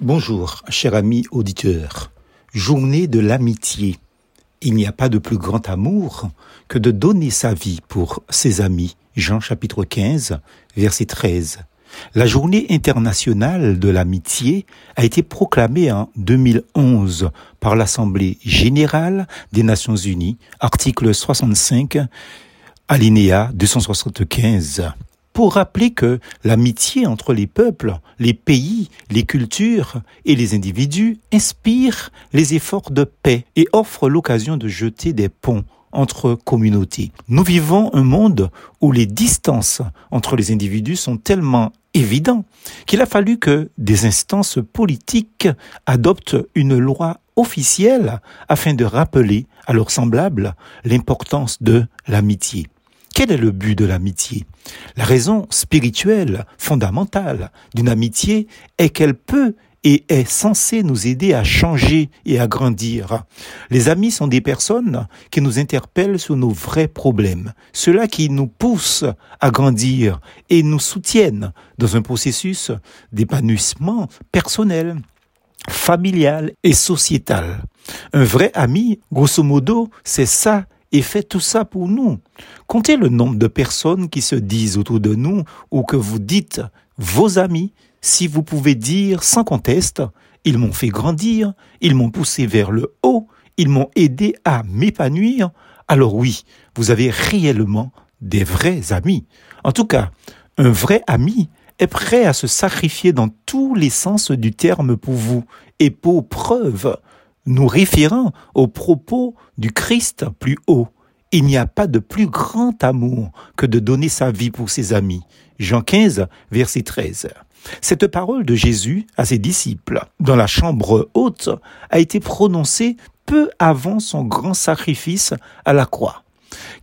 Bonjour, cher ami auditeur. Journée de l'amitié. Il n'y a pas de plus grand amour que de donner sa vie pour ses amis. Jean chapitre 15, verset 13. La journée internationale de l'amitié a été proclamée en 2011 par l'Assemblée générale des Nations unies, article 65, alinéa 275 pour rappeler que l'amitié entre les peuples, les pays, les cultures et les individus inspire les efforts de paix et offre l'occasion de jeter des ponts entre communautés. Nous vivons un monde où les distances entre les individus sont tellement évidentes qu'il a fallu que des instances politiques adoptent une loi officielle afin de rappeler à leurs semblables l'importance de l'amitié. Quel est le but de l'amitié? La raison spirituelle fondamentale d'une amitié est qu'elle peut et est censée nous aider à changer et à grandir. Les amis sont des personnes qui nous interpellent sur nos vrais problèmes, ceux-là qui nous poussent à grandir et nous soutiennent dans un processus d'épanouissement personnel, familial et sociétal. Un vrai ami, grosso modo, c'est ça et fait tout ça pour nous. Comptez le nombre de personnes qui se disent autour de nous ou que vous dites vos amis, si vous pouvez dire sans conteste, ils m'ont fait grandir, ils m'ont poussé vers le haut, ils m'ont aidé à m'épanouir, alors oui, vous avez réellement des vrais amis. En tout cas, un vrai ami est prêt à se sacrifier dans tous les sens du terme pour vous et pour preuve nous référant aux propos du Christ plus haut. Il n'y a pas de plus grand amour que de donner sa vie pour ses amis. Jean 15, verset 13. Cette parole de Jésus à ses disciples dans la chambre haute a été prononcée peu avant son grand sacrifice à la croix.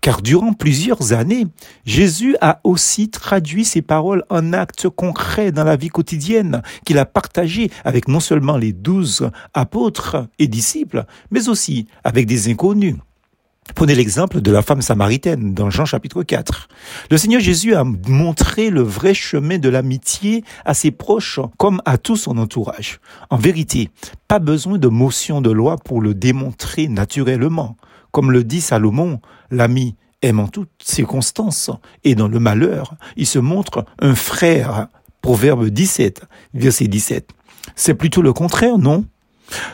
Car durant plusieurs années, Jésus a aussi traduit ses paroles en actes concrets dans la vie quotidienne qu'il a partagé avec non seulement les douze apôtres et disciples, mais aussi avec des inconnus. Prenez l'exemple de la femme samaritaine dans Jean chapitre 4. Le Seigneur Jésus a montré le vrai chemin de l'amitié à ses proches comme à tout son entourage. En vérité, pas besoin de motion de loi pour le démontrer naturellement. Comme le dit Salomon, l'ami aime en toutes circonstances et dans le malheur, il se montre un frère. Proverbe 17, verset 17. C'est plutôt le contraire, non?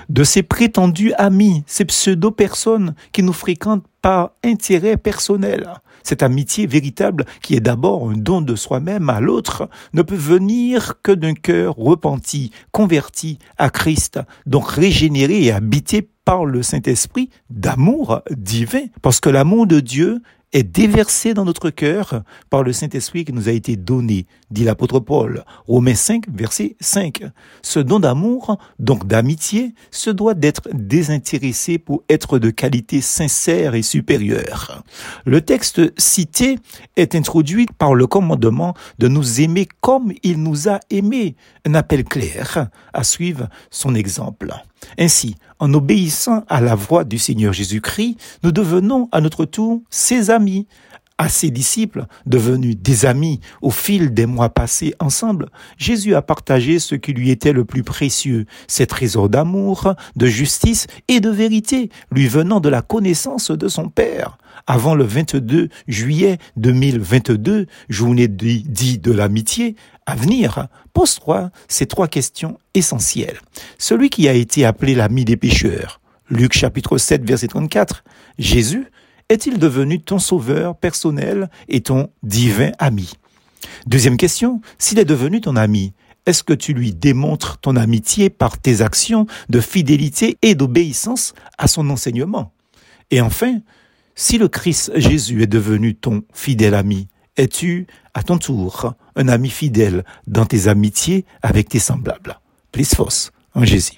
De ces prétendus amis, ces pseudo-personnes qui nous fréquentent par intérêt personnel. Cette amitié véritable, qui est d'abord un don de soi-même à l'autre, ne peut venir que d'un cœur repenti, converti à Christ, donc régénéré et habité par le Saint-Esprit d'amour divin, parce que l'amour de Dieu est déversé dans notre cœur par le Saint-Esprit qui nous a été donné, dit l'apôtre Paul, Romains 5, verset 5. Ce don d'amour, donc d'amitié, se doit d'être désintéressé pour être de qualité sincère et supérieure. Le texte cité est introduit par le commandement de nous aimer comme il nous a aimés, un appel clair à suivre son exemple. Ainsi, en obéissant à la voix du Seigneur Jésus-Christ, nous devenons à notre tour ses amis, à ses disciples, devenus des amis au fil des mois passés ensemble, Jésus a partagé ce qui lui était le plus précieux, ses trésors d'amour, de justice et de vérité, lui venant de la connaissance de son Père. Avant le 22 juillet 2022, journée dit de l'amitié, à venir, pose-toi ces trois questions essentielles. Celui qui a été appelé l'ami des pécheurs, Luc chapitre 7 verset 34, Jésus est-il devenu ton sauveur personnel et ton divin ami? Deuxième question, s'il est devenu ton ami, est-ce que tu lui démontres ton amitié par tes actions de fidélité et d'obéissance à son enseignement? Et enfin, si le Christ Jésus est devenu ton fidèle ami, es-tu à ton tour un ami fidèle dans tes amitiés avec tes semblables? Plus force en Jésus.